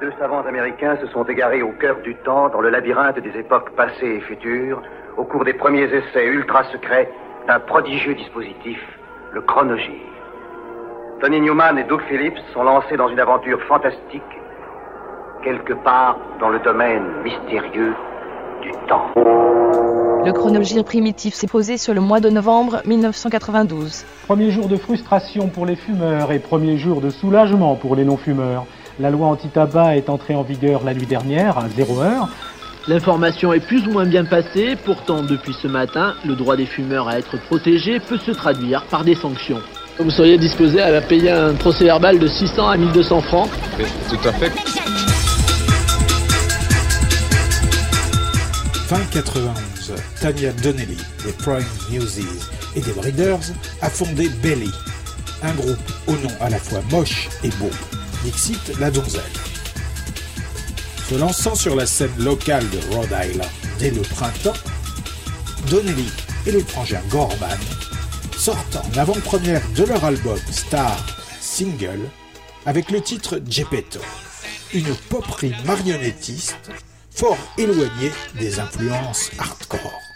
Deux savants américains se sont égarés au cœur du temps, dans le labyrinthe des époques passées et futures, au cours des premiers essais ultra secrets d'un prodigieux dispositif, le chronogire. Tony Newman et Doug Phillips sont lancés dans une aventure fantastique, quelque part dans le domaine mystérieux du temps. Le chronogire primitif s'est posé sur le mois de novembre 1992. Premier jour de frustration pour les fumeurs et premier jour de soulagement pour les non-fumeurs. La loi anti-tabac est entrée en vigueur la nuit dernière à 0 heure. L'information est plus ou moins bien passée, pourtant depuis ce matin, le droit des fumeurs à être protégés peut se traduire par des sanctions. Vous seriez disposé à payer un procès verbal de 600 à 1200 francs Tout à fait. Fin 91, Tanya Donnelly des Prime Muses et des Breeders a fondé Belly, un groupe au nom à la fois moche et beau. Dixit la donzelle. Se lançant sur la scène locale de Rhode Island dès le printemps, Donnelly et l'étranger Gorman sortent en avant-première de leur album Star Single avec le titre Gepetto, une poperie marionnettiste fort éloignée des influences hardcore.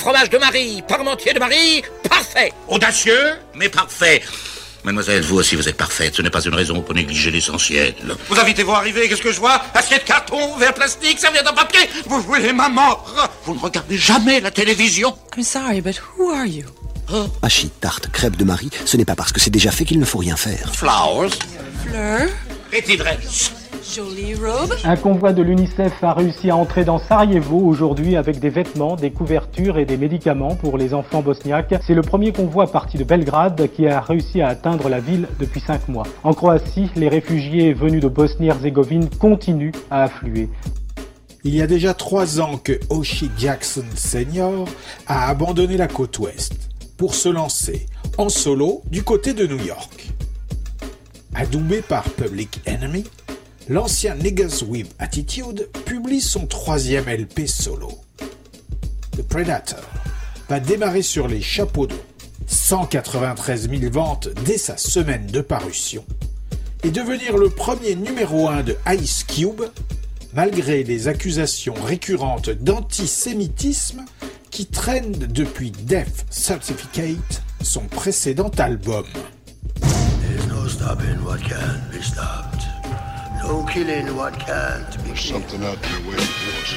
Trois fromages de Marie, parmentier de Marie, parfait Audacieux, mais parfait Mademoiselle, vous aussi, vous êtes parfaite. Ce n'est pas une raison pour négliger l'essentiel. Vous invitez-vous arriver, qu'est-ce que je vois? Assiette carton, verre plastique, serviette en papier Vous voulez ma mort Vous ne regardez jamais la télévision I'm sorry, but who are you? Hachis, tarte, crêpe de Marie, ce n'est pas parce que c'est déjà fait qu'il ne faut rien faire. Flowers. Fleur? Petite dress. Jolie robe. Un convoi de l'UNICEF a réussi à entrer dans Sarajevo aujourd'hui avec des vêtements, des couvertures et des médicaments pour les enfants bosniaques. C'est le premier convoi parti de Belgrade qui a réussi à atteindre la ville depuis cinq mois. En Croatie, les réfugiés venus de Bosnie-Herzégovine continuent à affluer. Il y a déjà trois ans que Oshie Jackson Sr. a abandonné la côte ouest pour se lancer en solo du côté de New York. Adoubé par Public Enemy, l'ancien Niggas with Attitude publie son troisième LP solo. The Predator va démarrer sur les chapeaux d'eau, 193 000 ventes dès sa semaine de parution, et devenir le premier numéro 1 de Ice Cube, malgré les accusations récurrentes d'antisémitisme qui traînent depuis Death Certificate, son précédent album. No killing what can't be killed. Something out there waiting for us.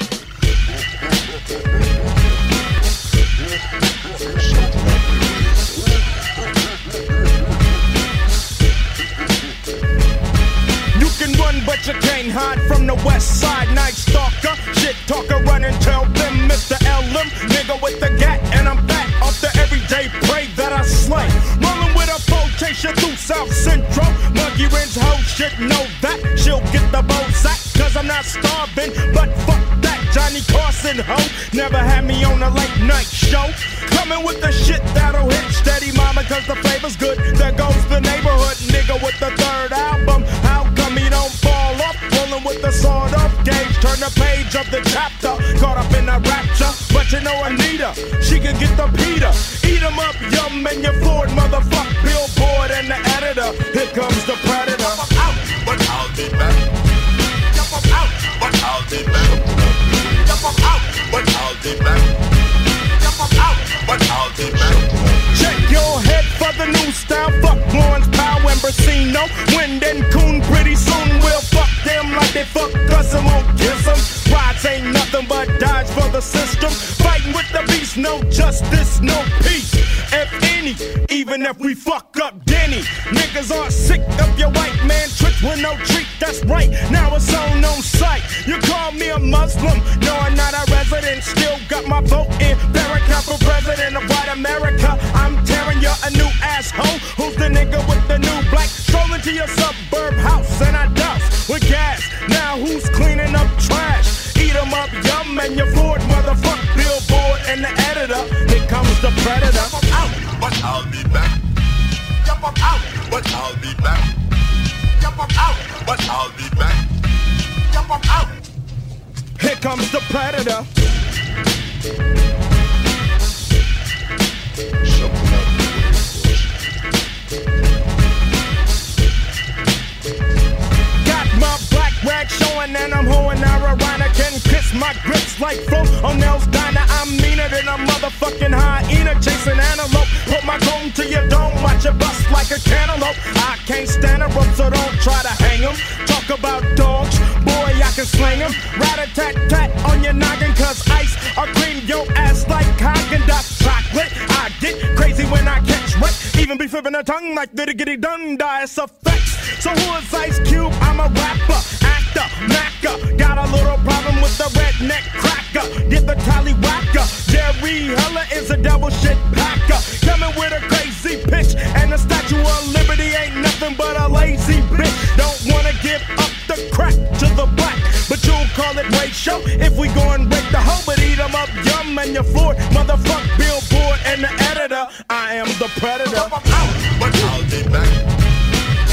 You can run, but you can't hide from the west side. Night stalker, shit talker, run and tell them Mr. LM, nigga with the gat, and I'm back off the everyday prey that I slay. Rolling with a you through South Central. Muggy Rins, hoe shit, know that. She'll get the bow sack, cause I'm not starving, but fuck that. Johnny Carson, ho, never had me on a late night show. Coming with the shit that'll hit steady, mama, cause the flavor's good. There goes the neighborhood nigga with the third album. How he don't fall off? Rolling with the sword up gauge, turn the page of the chapter. Caught up in a rapture, but you know Anita, she can get the Peter. Eat 'em up, yum, and your Ford, motherfuck, billboard, and the editor. Here comes the predator. Out, but I'll be back. Jump up out, but I'll be back. Jump up out, but I'll be back. Jump up out, but I'll be back. Check your head for the new style. Fuck Lawrence Powell and Brasino. Wind and Coon pretty soon. We'll fuck them like they fuck us and won't kiss them. Rides ain't nothing but dodge for the system. Fighting with the beast, no justice, no peace. If any, even if we fuck up Denny. Niggas are sick of your white man tricks with no treat. That's right, now it's on on sight. You call me a Muslim, no, I'm not a resident. Still got my vote in Farrakhan for president of white America. I'm tearing you a new asshole. Who's the nigga with the new black? Strolling to your suburb house and I douse with gas. Now who's cleaning up trash? Eat 'em up, yum, and your Ford motherfuck billboard and the editor. Here comes the predator. Up out, but I'll be back. Jump up out, but I'll be back. Jump up out, but I'll be back. Jump up out. Here comes the predator. Something Got my black rag showing and I'm hoeing Ironic can kiss my grits like Flo O'Neill's diner. I'm meaner than a motherfucking hyena chasing antelope. Put my comb to your dome, watch it bust like a cantaloupe. I can't stand a rope, so don't try to hang 'em. Talk about dogs, boy, I can slang 'em. Rat a tat tat on your noggin, cause ice or cream your ass like Haagen Dazs chocolate. I get crazy when I catch wreck. Even be flipping a tongue like diddy giddy dun die. It's effects. So who is Ice Cube? I'm a rapper, actor, macker. Got a little problem with the redneck cracker. Get the tallywhacker. Jerry Heller is a double shit packer. Coming with a crazy pitch. And the Statue of Liberty ain't nothing but a lazy bitch. Don't wanna give up the crack to the black. Call it ratio if we go and break the hoe. But eat 'em up, yum, and your floor. Motherfuck billboard and the editor. I am the predator. Up out, but I'll be back.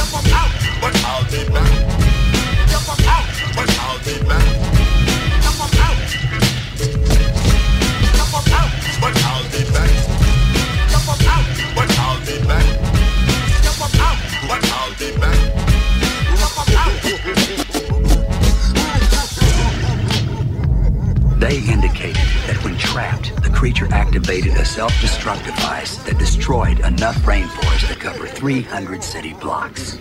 Up out, but I'll be back. Up out, but I'll be back. They indicated that when trapped, the creature activated a self-destruct device that destroyed enough rainforest to cover 300 city blocks.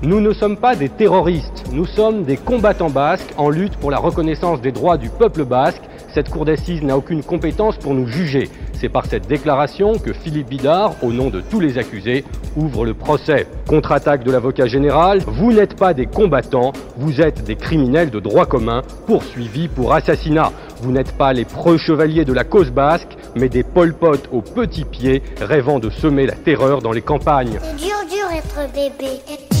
Nous ne sommes pas des terroristes, nous sommes des combattants basques en lutte pour la reconnaissance des droits du peuple basque. Cette cour d'assises n'a aucune compétence pour nous juger. C'est par cette déclaration que Philippe Bidard, au nom de tous les accusés, ouvre le procès. Contre-attaque de l'avocat général, vous n'êtes pas des combattants, vous êtes des criminels de droit commun poursuivis pour assassinat. Vous n'êtes pas les preux chevaliers de la cause basque, mais des Pol Pot aux petits pieds rêvant de semer la terreur dans les campagnes. C'est dur, dur être bébé.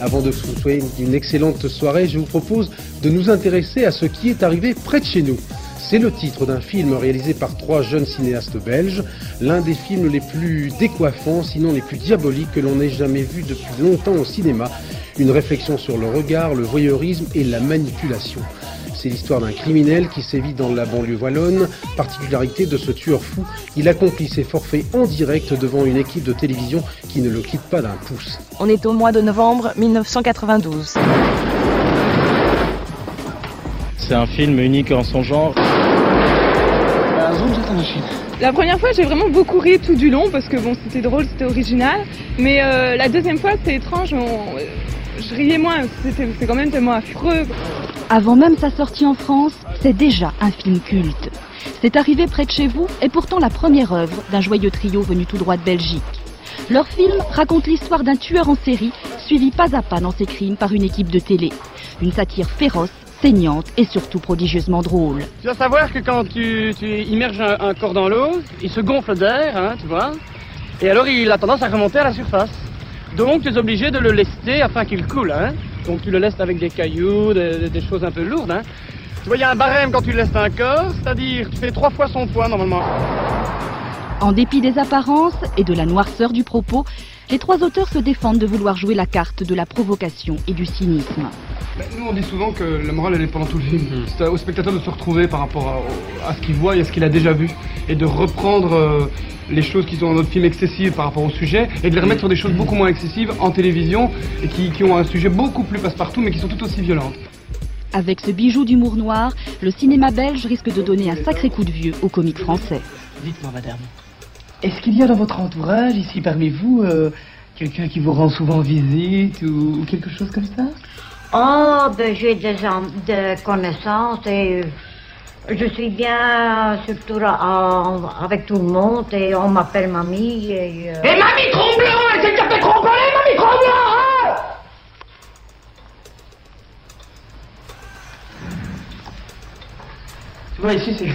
Avant de vous souhaiter une excellente soirée, je vous propose de nous intéresser à ce qui est arrivé près de chez nous. C'est le titre d'un film réalisé par trois jeunes cinéastes belges, l'un des films les plus décoiffants, sinon les plus diaboliques que l'on ait jamais vu depuis longtemps au cinéma. Une réflexion sur le regard, le voyeurisme et la manipulation. C'est l'histoire d'un criminel qui sévit dans la banlieue wallonne. Particularité de ce tueur fou, il accomplit ses forfaits en direct devant une équipe de télévision qui ne le quitte pas d'un pouce. On est au mois de novembre 1992. C'est un film unique en son genre. La première fois, j'ai vraiment beaucoup ri tout du long parce que bon, c'était drôle, c'était original. Mais euh, la deuxième fois, c'était étrange. on- Je riais moins. C'était c'est quand même tellement affreux. Avant même sa sortie en France, c'est déjà un film culte. C'est arrivé près de chez vous et pourtant la première œuvre d'un joyeux trio venu tout droit de Belgique. Leur film raconte l'histoire d'un tueur en série suivi pas à pas dans ses crimes par une équipe de télé. Une satire féroce, saignante et surtout prodigieusement drôle. Tu dois savoir que quand tu, tu immerges un, corps dans l'eau, il se gonfle d'air, hein, tu vois, et alors il a tendance à remonter à la surface. Donc tu es obligé de le lester afin qu'il coule, hein. Donc tu le lestes avec des cailloux, des, choses un peu lourdes, hein. Tu vois, il y a un barème quand tu lestes un corps, c'est-à-dire tu fais trois fois son poids normalement. En dépit des apparences et de la noirceur du propos, les trois auteurs se défendent de vouloir jouer la carte de la provocation et du cynisme. Ben, nous on dit souvent que la morale elle est pendant tout le film. C'est au spectateur de se retrouver par rapport à, à ce qu'il voit et à ce qu'il a déjà vu. Et de reprendre euh, les choses qui sont dans notre film excessives par rapport au sujet et de les remettre sur des choses beaucoup moins excessives en télévision et qui, qui ont un sujet beaucoup plus passe-partout mais qui sont tout aussi violentes. Avec ce bijou d'humour noir, le cinéma belge risque de donner un sacré coup de vieux au comique français. Dites-moi, madame, est-ce qu'il y a dans votre entourage, ici parmi vous, euh, quelqu'un qui vous rend souvent visite ou quelque chose comme ça? Oh, ben j'ai des, connaissances et je suis bien surtout en- avec tout le monde et on m'appelle mamie et... euh, Et mamie Tromblon, elle s'est tapée Tromblon, mamie Tromblon, hein? Tu vois, ici, c'est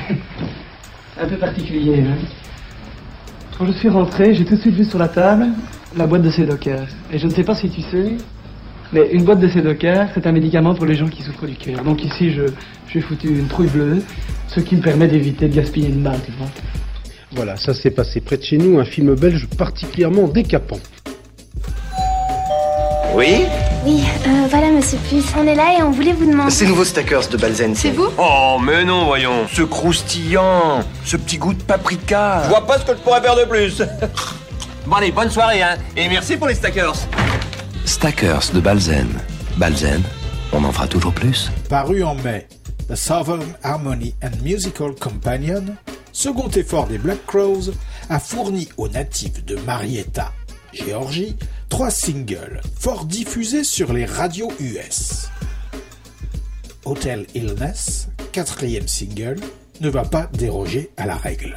un peu particulier. hein. Quand je suis rentré, j'ai tout de suite vu sur la table la boîte de Sédocar. Et je ne sais pas si tu sais, mais une boîte de Sédocar, c'est un médicament pour les gens qui souffrent du cœur. Donc ici, je, j'ai foutu une trouille bleue, ce qui me permet d'éviter de gaspiller une balle, tu vois. Voilà, ça s'est passé près de chez nous, un film belge particulièrement décapant. Oui Oui, euh, voilà, monsieur Plus. On est là et on voulait vous demander. C'est nouveau Stackers de Balzen. C'est vous? Oh, mais non, voyons. Ce croustillant, ce petit goût de paprika. Je vois pas ce que je pourrais faire de plus. bon, allez, bonne soirée, hein. Et merci pour les Stackers. Stackers de Balzen. Balzen, on en fera toujours plus. Paru en mai, The Southern Harmony and Musical Companion, second effort des Black Crows, a fourni aux natifs de Marietta, Géorgie, trois singles fort diffusés sur les radios US. Hotel Illness, quatrième single, ne va pas déroger à la règle.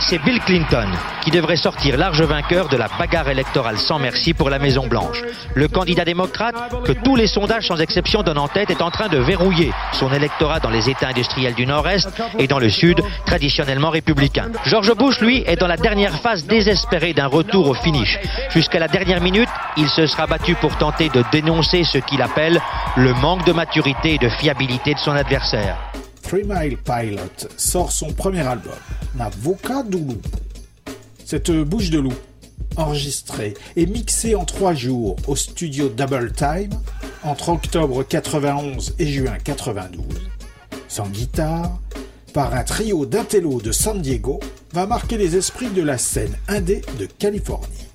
C'est Bill Clinton qui devrait sortir large vainqueur de la bagarre électorale sans merci pour la Maison Blanche. Le candidat démocrate, que tous les sondages sans exception donnent en tête, est en train de verrouiller son électorat dans les États industriels du Nord-Est et dans le Sud, traditionnellement républicain. George Bush, lui, est dans la dernière phase désespérée d'un retour au finish. Jusqu'à la dernière minute, il se sera battu pour tenter de dénoncer ce qu'il appelle le manque de maturité et de fiabilité de son adversaire. Three Mile Pilot sort son premier album, Doulou. Cette bouche de loup, enregistrée et mixée en trois jours au studio Double Time entre octobre 91 et juin 92, sans guitare, par un trio d'intello de San Diego, va marquer les esprits de la scène indé de Californie.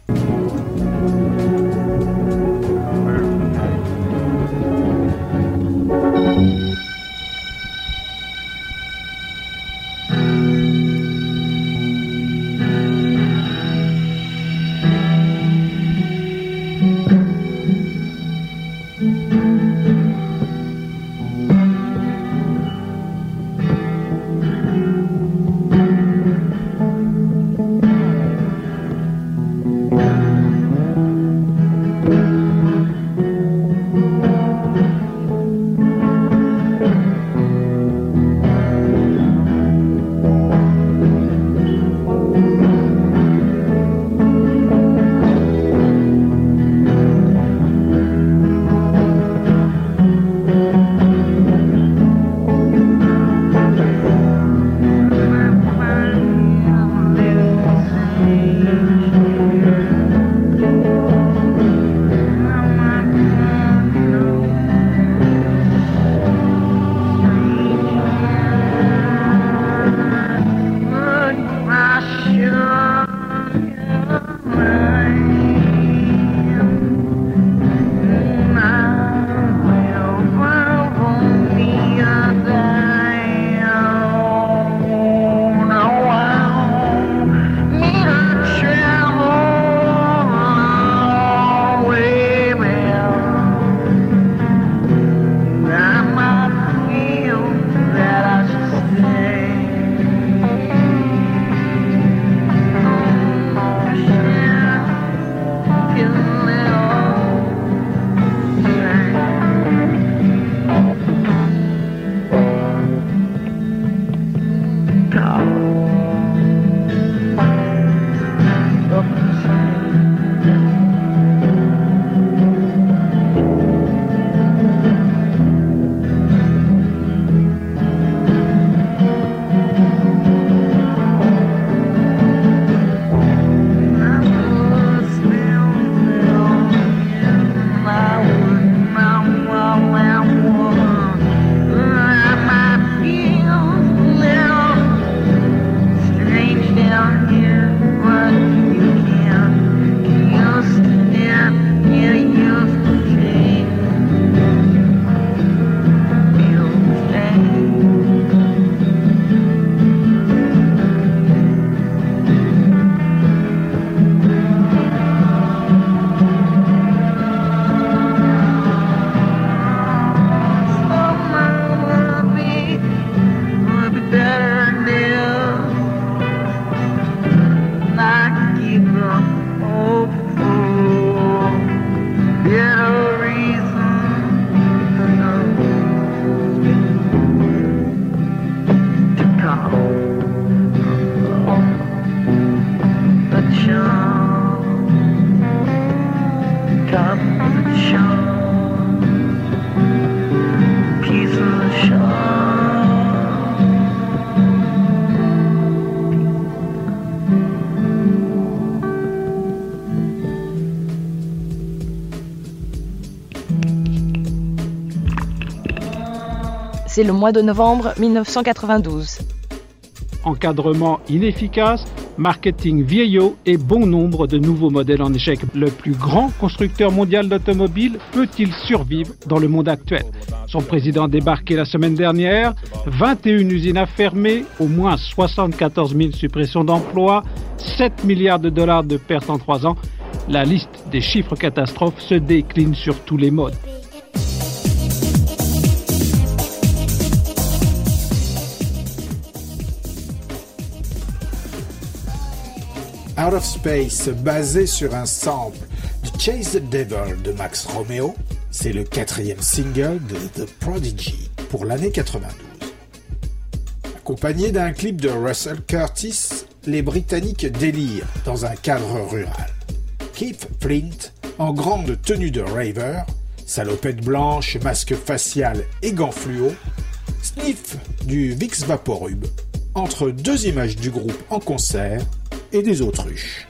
Le mois de novembre 1992. Encadrement inefficace, marketing vieillot et bon nombre de nouveaux modèles en échec. Le plus grand constructeur mondial d'automobiles peut-il survivre dans le monde actuel? Son président débarqué la semaine dernière, 21 usines à fermer, au moins 74 000 suppressions d'emplois, 7 milliards de dollars de pertes en trois ans. La liste des chiffres catastrophes se décline sur tous les modes. Out of Space, basé sur un sample du Chase the Devil de Max Romeo. C'est le quatrième single de The Prodigy pour l'année 92. Accompagné d'un clip de Russell Curtis, les Britanniques délirent dans un cadre rural. Keith Flint, en grande tenue de raver, salopette blanche, masque facial et gants fluo, sniff du Vicks Vaporub entre deux images du groupe en concert et des autruches.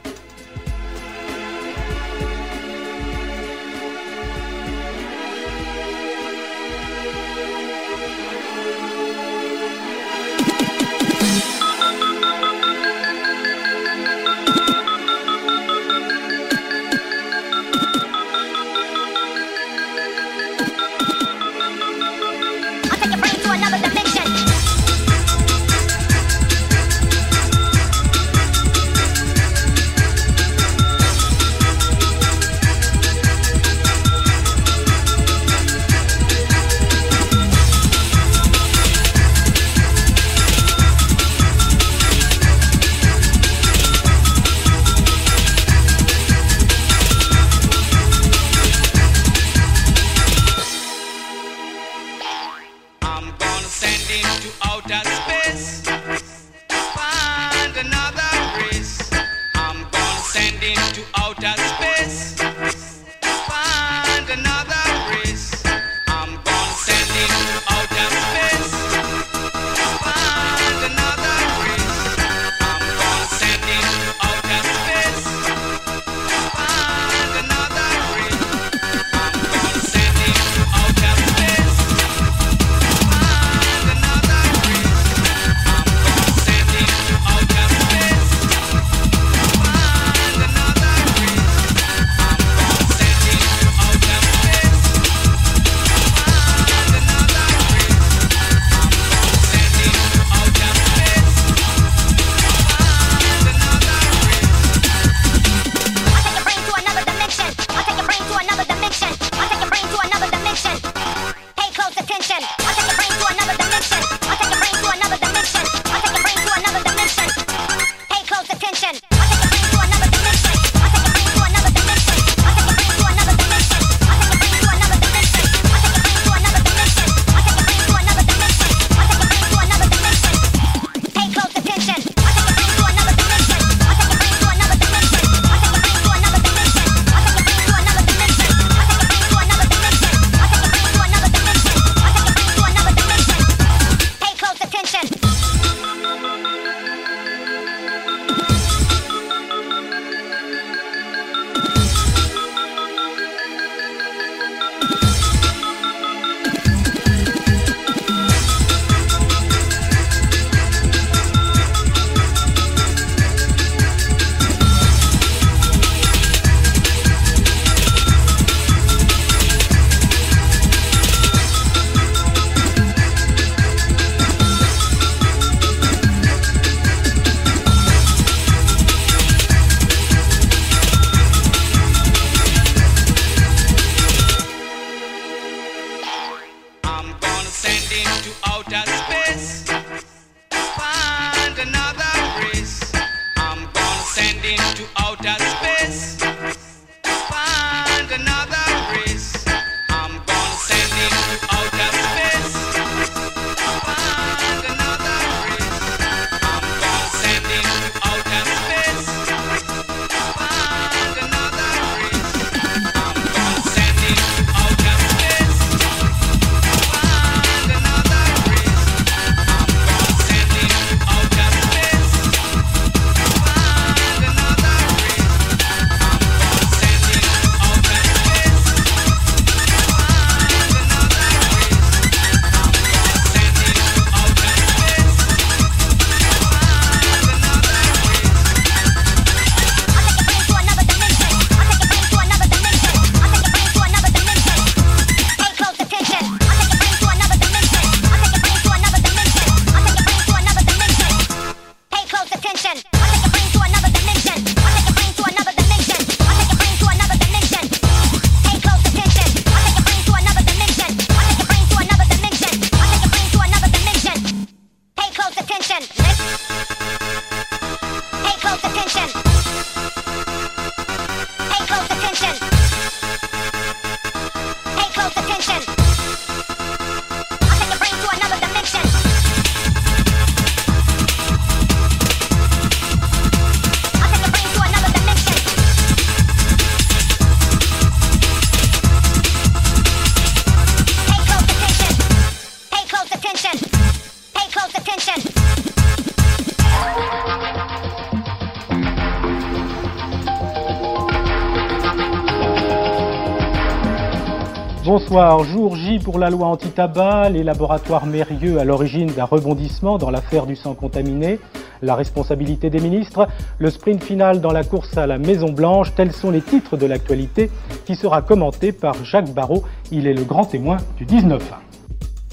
Jour J pour la loi anti-tabac, les laboratoires Mérieux à l'origine d'un rebondissement dans l'affaire du sang contaminé, la responsabilité des ministres, le sprint final dans la course à la Maison Blanche, tels sont les titres de l'actualité qui sera commenté par Jacques Barrault. Il est le grand témoin du 19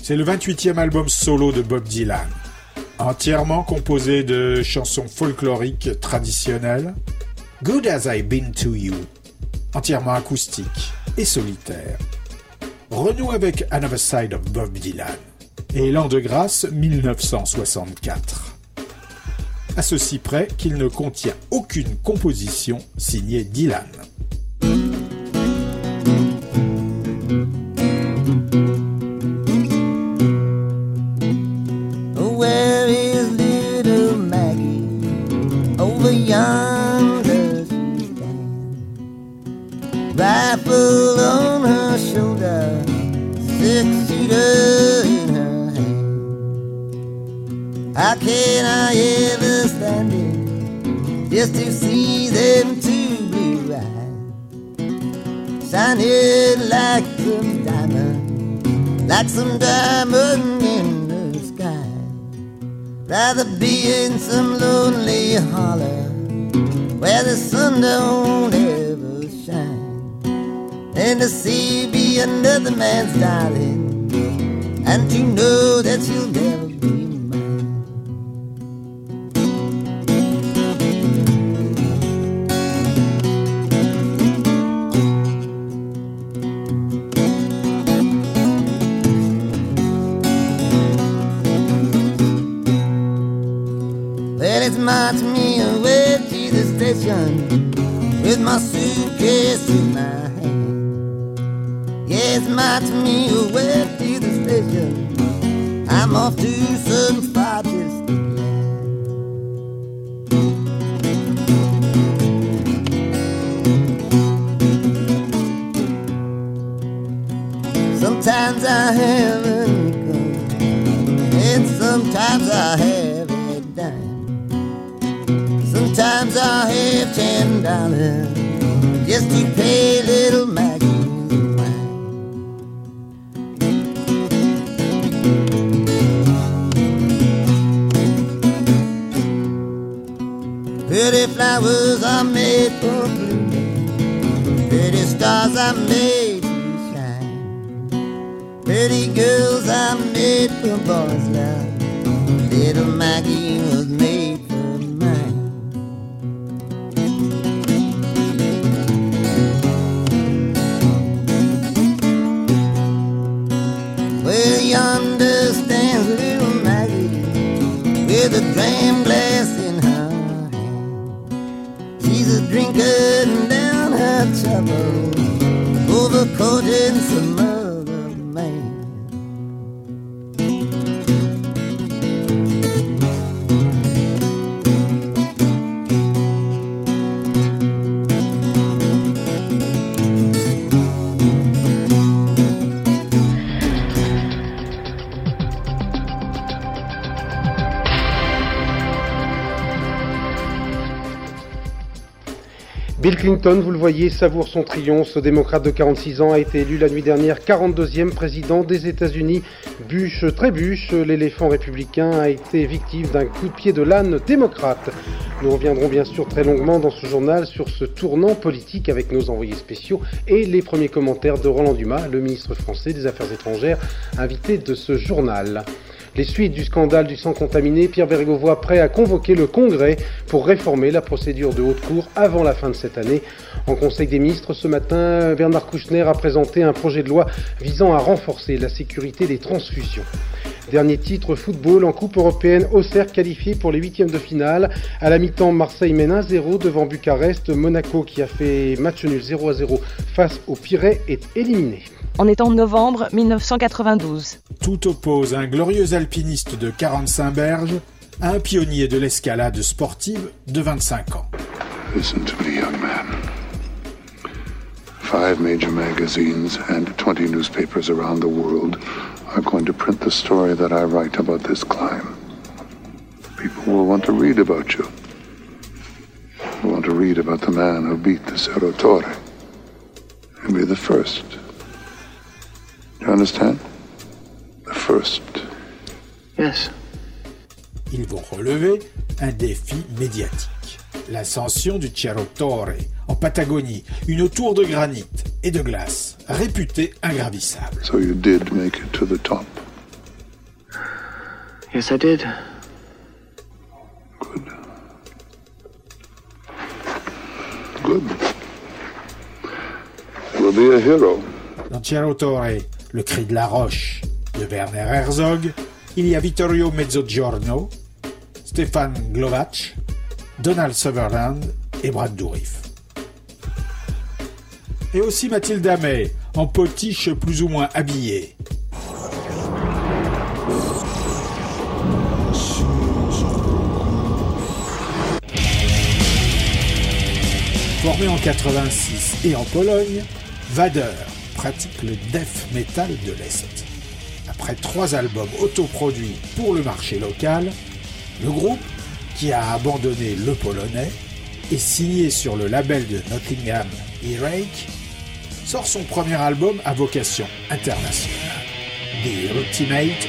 C'est le 28e album solo de Bob Dylan, entièrement composé de chansons folkloriques traditionnelles. Good as I've been to you, entièrement acoustique et solitaire. Renoue avec Another Side of Bob Dylan et L'an de grâce 1964. À ceci près qu'il ne contient aucune composition signée Dylan. Aklımda dollars just to pay little Maggie. Pretty flowers are made for blooming. Pretty stars are made Clinton, vous le voyez, savoure son triomphe. Ce démocrate de 46 ans a été élu la nuit dernière 42e président des États-Unis. Bûche, trébuche, l'éléphant républicain a été victime d'un coup de pied de l'âne démocrate. Nous reviendrons bien sûr très longuement dans ce journal sur ce tournant politique avec nos envoyés spéciaux et les premiers commentaires de Roland Dumas, le ministre français des Affaires étrangères, invité de ce journal. Les suites du scandale du sang contaminé, Pierre Vergovois prêt à convoquer le Congrès pour réformer la procédure de haute cour avant la fin de cette année. En Conseil des ministres, ce matin, Bernard Kouchner a présenté un projet de loi visant à renforcer la sécurité des transfusions. Dernier titre, football en Coupe européenne, Auxerre qualifié pour les huitièmes de finale. À la mi-temps, Marseille mène 1-0 devant Bucarest. Monaco, qui a fait match nul 0 0 face au Pirée, est éliminé. On est en novembre 1992. Tout oppose un glorieux alpiniste de 45 berges à un pionnier de l'escalade sportive de 25 ans. Listen to me, young man. Five major magazines and 20 newspapers around the world are going to print the story that I write about this climb. People will want to read about you. Will want to read about the man who beat the Cerro Torre. And be the first. You understand? The first. Yes. Ils vont relever un défi médiatique. L'ascension du Cerro Torre en Patagonie, une tour de granit et de glace réputée ingravissable. So you did make it to the top. Yes, I did. Good. You will be a hero. Dans Cerro Torre, le cri de la roche de Werner Herzog, il y a Vittorio Mezzogiorno, Stéphane Glovac, Donald Sutherland et Brad Dourif. Et aussi Mathilde Amet, en potiche plus ou moins habillée. Formé en 86 et en Pologne, Vader pratique le death metal de l'Est. Après trois albums autoproduits pour le marché local, le groupe, qui a abandonné le polonais et signé sur le label de Nottingham Earache, sort son premier album à vocation internationale, The Ultimate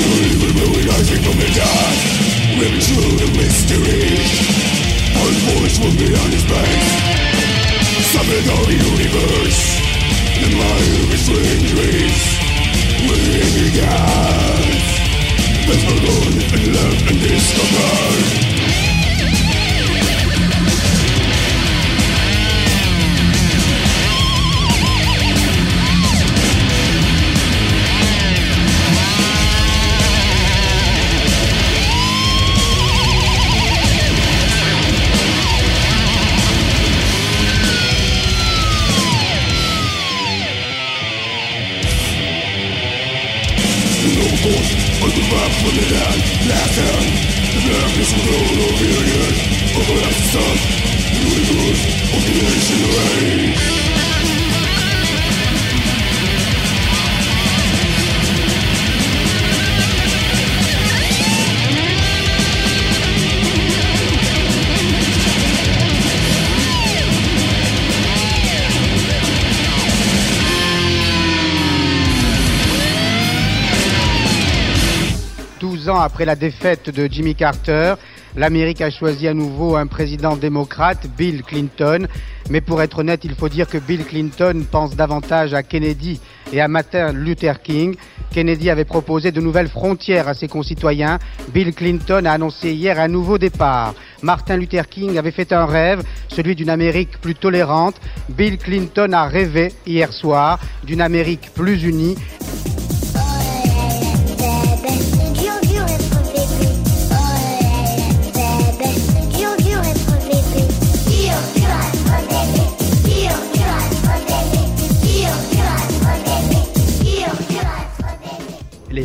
evil moving rising from the dark Living through the mystery All foolish will be on his back Summon the universe The mind of his injuries Will be gods Best for and The Black is a road of period Universe of creation ancient après la défaite de Jimmy Carter, l'Amérique a choisi à nouveau un président démocrate, Bill Clinton. Mais pour être honnête, il faut dire que Bill Clinton pense davantage à Kennedy et à Martin Luther King. Kennedy avait proposé de nouvelles frontières à ses concitoyens. Bill Clinton a annoncé hier un nouveau départ. Martin Luther King avait fait un rêve, celui d'une Amérique plus tolérante. Bill Clinton a rêvé hier soir d'une Amérique plus unie.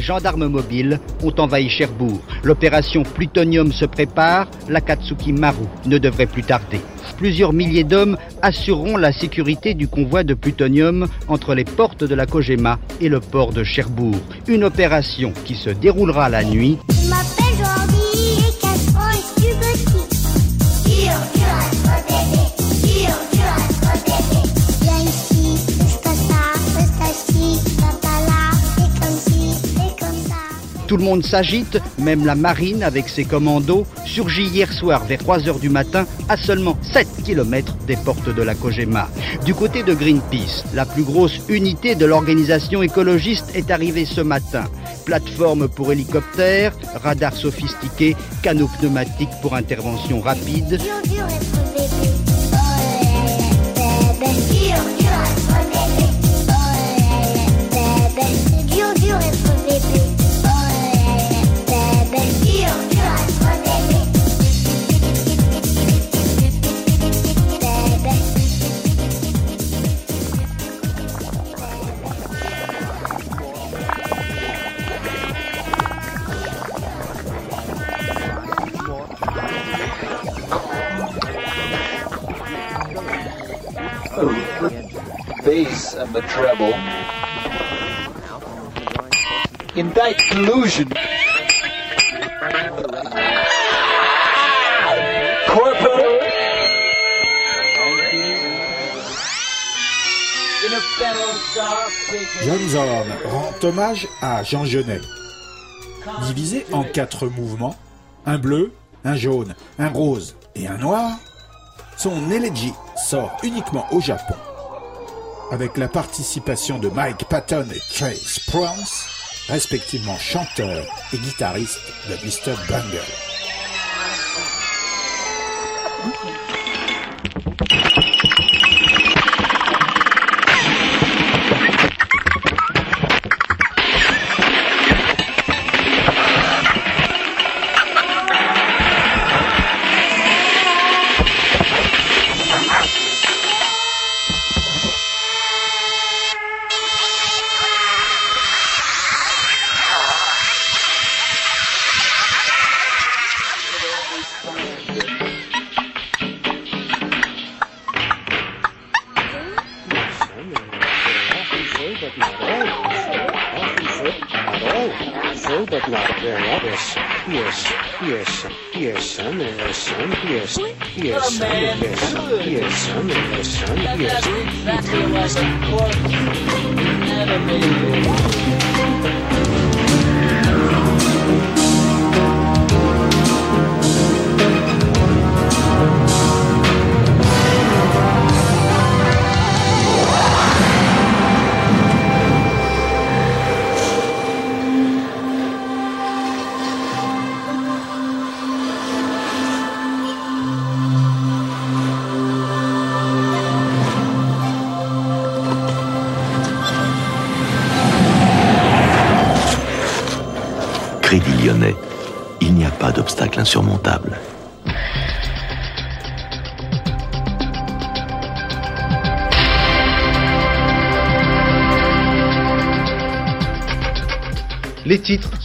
Gendarmes mobiles ont envahi Cherbourg. L'opération Plutonium se prépare. L'Akatsuki Maru ne devrait plus tarder. Plusieurs milliers d'hommes assureront la sécurité du convoi de plutonium entre les portes de la Kojima et le port de Cherbourg. Une opération qui se déroulera la nuit. Tout le monde s'agite, même la marine avec ses commandos, surgit hier soir vers 3 heures du matin à seulement 7 km des portes de la Kojima. Du côté de Greenpeace, la plus grosse unité de l'organisation écologiste est arrivée ce matin. Plateforme pour hélicoptères, radars sophistiqués, canaux pneumatiques pour intervention rapide. And the treble. Collusion. Corporate. In dark vision. John Zorn rend hommage à Jean Genet. Divisé en quatre mouvements, un bleu, un jaune, un rose et un noir, son Elegy sort uniquement au Japon, avec la participation de Mike Patton et Trace Prance, respectivement chanteurs et guitaristes de Mr. Bungle.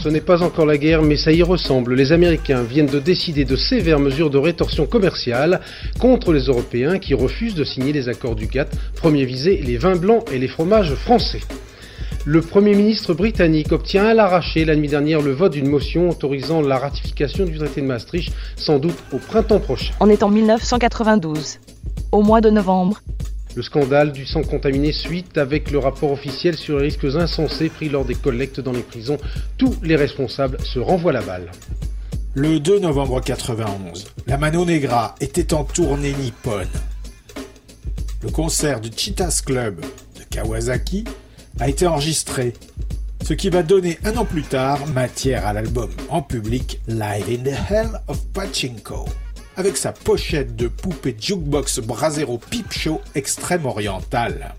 Ce n'est pas encore la guerre, mais ça y ressemble. Les Américains viennent de décider de sévères mesures de rétorsion commerciale contre les Européens qui refusent de signer les accords du GATT, premier visé les vins blancs et les fromages français. Le Premier ministre britannique obtient à l'arraché la nuit dernière le vote d'une motion autorisant la ratification du traité de Maastricht, sans doute au printemps prochain. On est en 1992. Au mois de novembre, Le scandale du sang contaminé suite avec le rapport officiel sur les risques insensés pris lors des collectes dans les prisons. Tous les responsables se renvoient la balle. Le 2 novembre 91, la Mano Negra était en tournée nippone. Le concert du Cheetahs Club de Kawasaki a été enregistré, ce qui va donner un an plus tard matière à l'album en public Live in the Hell of Pachinko, avec sa pochette de poupée jukebox Brasero Peep Show extrême orientale.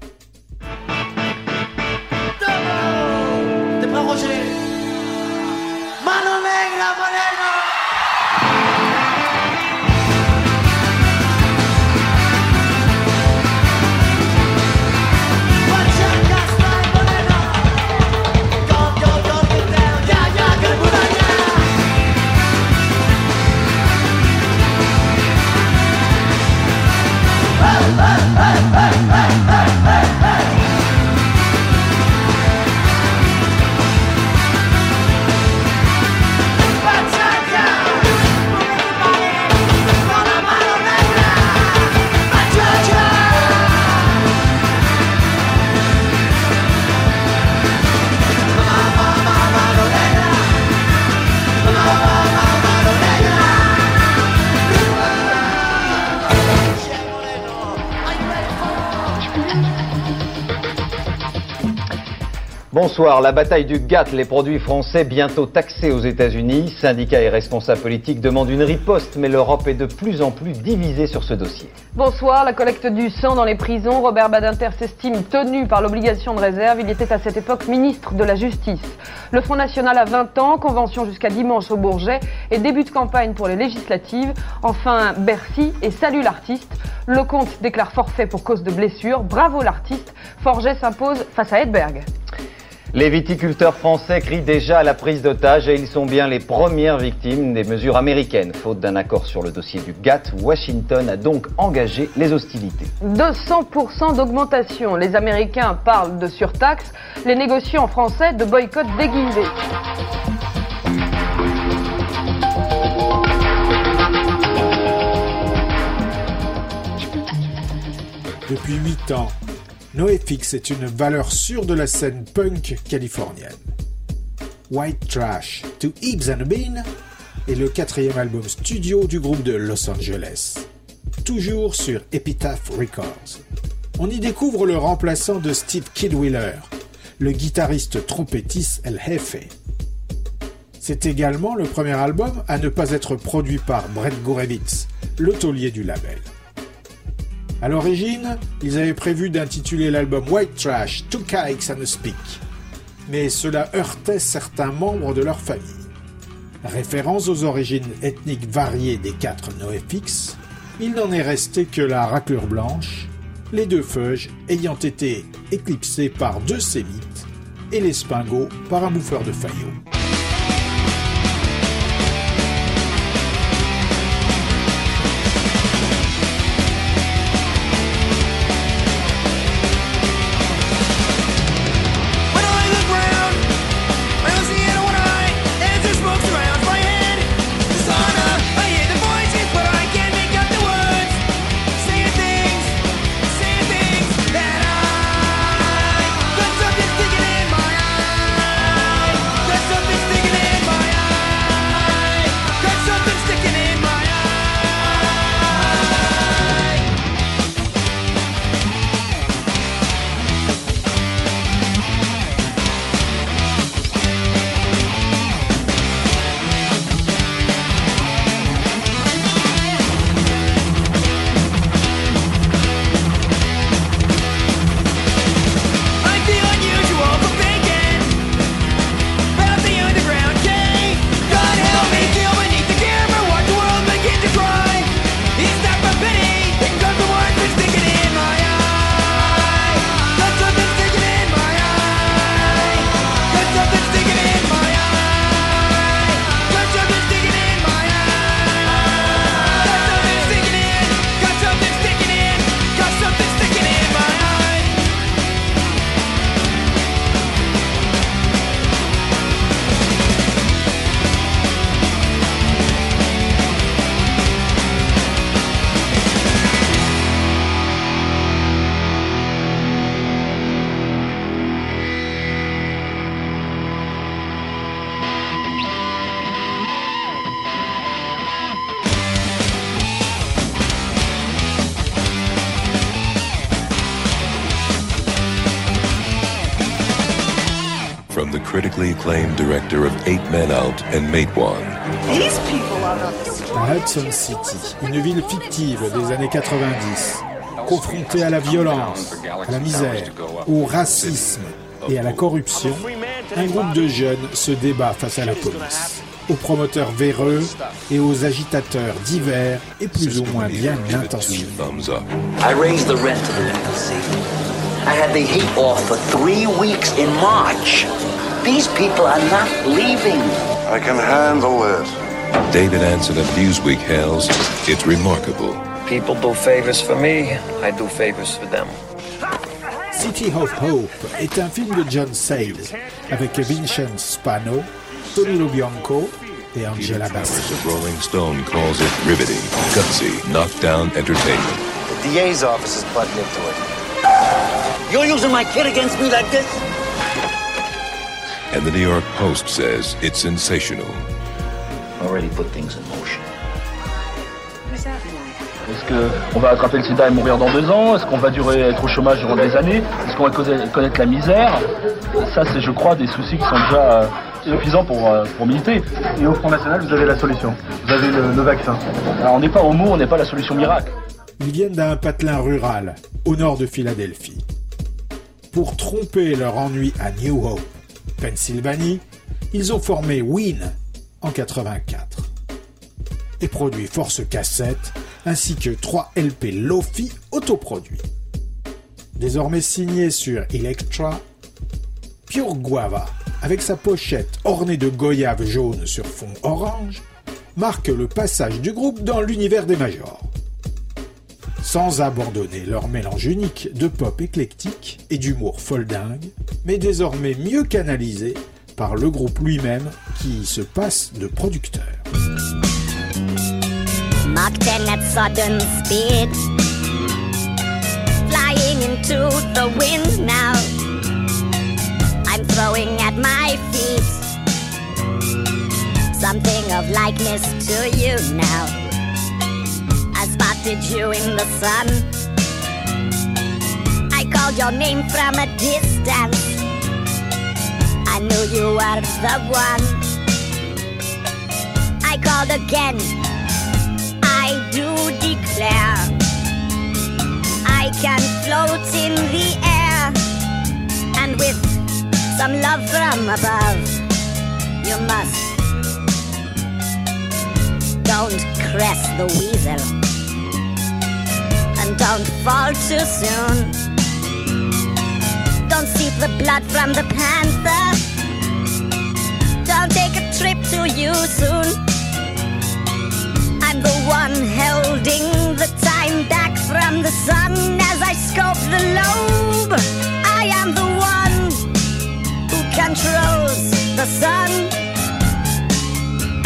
Bonsoir. La bataille du GATT, les produits français bientôt taxés aux États-Unis. Syndicats et responsables politiques demandent une riposte, mais l'Europe est de plus en plus divisée sur ce dossier. Bonsoir, la collecte du sang dans les prisons. Robert Badinter s'estime tenu par l'obligation de réserve. Il était à cette époque ministre de la Justice. Le Front National a 20 ans, convention jusqu'à dimanche au Bourget et début de campagne pour les législatives. Enfin, Bercy et salut l'artiste. Lecomte déclare forfait pour cause de blessure. Bravo l'artiste. Forget s'impose face à Edberg. Les viticulteurs français crient déjà à la prise d'otages et ils sont bien les premières victimes des mesures américaines. Faute d'un accord sur le dossier du GATT, Washington a donc engagé les hostilités. 200% d'augmentation. Les Américains parlent de surtaxe, les négociants français de boycott déguisé. Depuis 8 ans, NoFX est une valeur sûre de la scène punk californienne. White Trash to Ibs and a Bean est le quatrième album studio du groupe de Los Angeles, toujours sur Epitaph Records. On y découvre le remplaçant de Steve Kidwiller, le guitariste trompettiste El Jefe. C'est également le premier album à ne pas être produit par Brett Gurewitz, le taulier du label. À l'origine, ils avaient prévu d'intituler l'album White Trash, Two Kikes and a Speak, mais cela heurtait certains membres de leur famille. Référence aux origines ethniques variées des quatre NoFX, il n'en est resté que la raclure blanche, les deux feuges ayant été éclipsés par deux sémites et les spingos par un bouffeur de faillots. And Mate One. These people are not the Hudson City, une ville fictive des années 90, confrontée à la violence, à la misère, au racisme et à la corruption, un groupe de jeunes se débat face à la police, aux promoteurs véreux et aux agitateurs divers et plus ou moins bien intentionnés. Thumbs up. I raised the rent of the legacy. I had the heat off for three weeks in March. These people are not leaving. I can handle it. David Anson of Newsweek hails, it's remarkable. People do favors for me, I do favors for them. City of Hope est un film de John Sayles avec Vincent Spano, Tony Lubianco et Angela Bassett. The Rolling Stone calls it riveting, gutsy, knockdown entertainment. The DA's office is butting into it. You're using my kid against me like this? And the New York Post says it's sensational. Already put things in motion. Est-ce qu'on va attraper le sida et mourir dans deux ans? Est-ce qu'on va durer être au chômage durant des années? Est-ce qu'on va causer- connaître la misère? Ça, c'est, je crois, des soucis qui sont déjà euh, suffisants pour, euh, pour militer. Et au Front National, vous avez la solution. Vous avez le, le vaccin. Alors, on n'est pas homo, on n'est pas la solution miracle. Ils viennent d'un patelin rural, au nord de Philadelphie. Pour tromper leur ennui à New Hope, Pennsylvanie, ils ont formé Win en 84 et produit Force Cassette ainsi que 3 LP Lofi autoproduits. Désormais signé sur Electra, Pure Guava, avec sa pochette ornée de goyave jaune sur fond orange, marque le passage du groupe dans l'univers des majors sans abandonner leur mélange unique de pop éclectique et d'humour foldingue, mais désormais mieux canalisé par le groupe lui-même qui se passe de producteur. Mach 10 at sudden speed. Flying into the wind now. I'm throwing at my feet something of likeness to you now. I you in the sun. I called your name from a distance. I knew you were the one. I called again. I do declare I can float in the air and with some love from above you must don't caress the weasel don't fall too soon don't seep the blood from the panther don't take a trip too you soon I'm the one holding the time back from the sun as I scope the lobe. I am the one who controls the sun.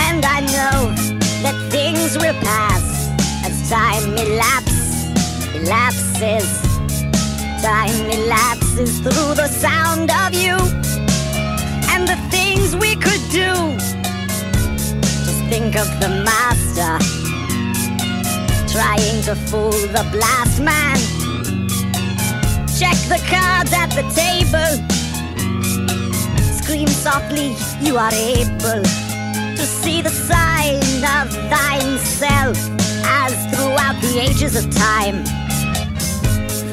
And I know that things will pass as time elapses, elapses. Time elapses through the sound of you and the things we could do. Just think of the master trying to fool the blast man. Check the cards at the table. Scream softly, you are able to see the sign of thine self as throughout the ages of time.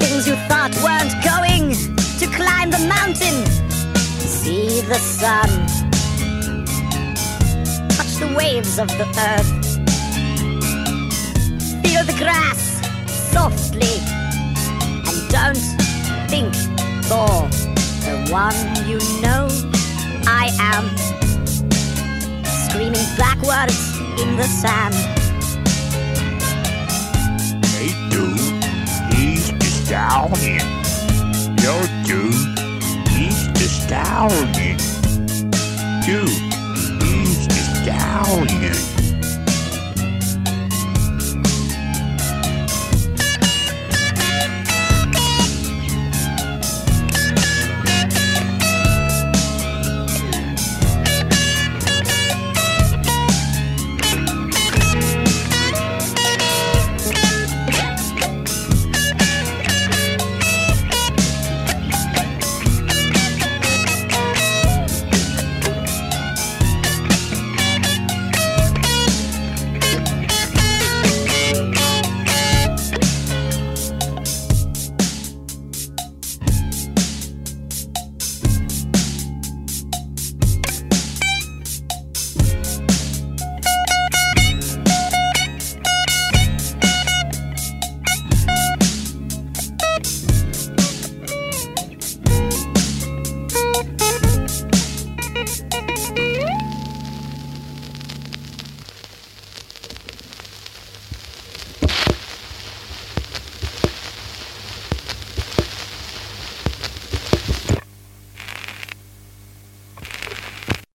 Things you thought weren't going to climb the mountain. See the sun touch the waves of the earth. Feel the grass softly. And don't think for the one you know I am. Screaming backwards in the sand. Stallion. Yo, dude, he's the stallion. Dude, he's the stallion.